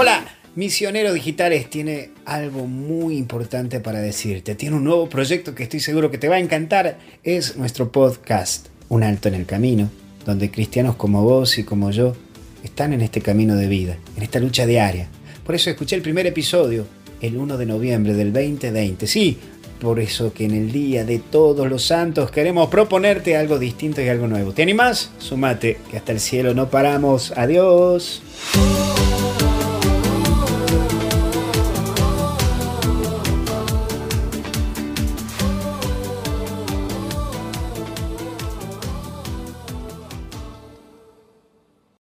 Hola, Misioneros Digitales tiene algo muy importante para decirte. Tiene un nuevo proyecto que estoy seguro que te va a encantar. Es nuestro podcast, Un Alto en el Camino, donde cristianos como vos y como yo están en este camino de vida, en esta lucha diaria. Por eso escuché el primer episodio el 1 de noviembre del 2020. Sí, por eso que en el Día de Todos los Santos queremos proponerte algo distinto y algo nuevo. ¿Te animás? Sumate, que hasta el cielo no paramos. Adiós.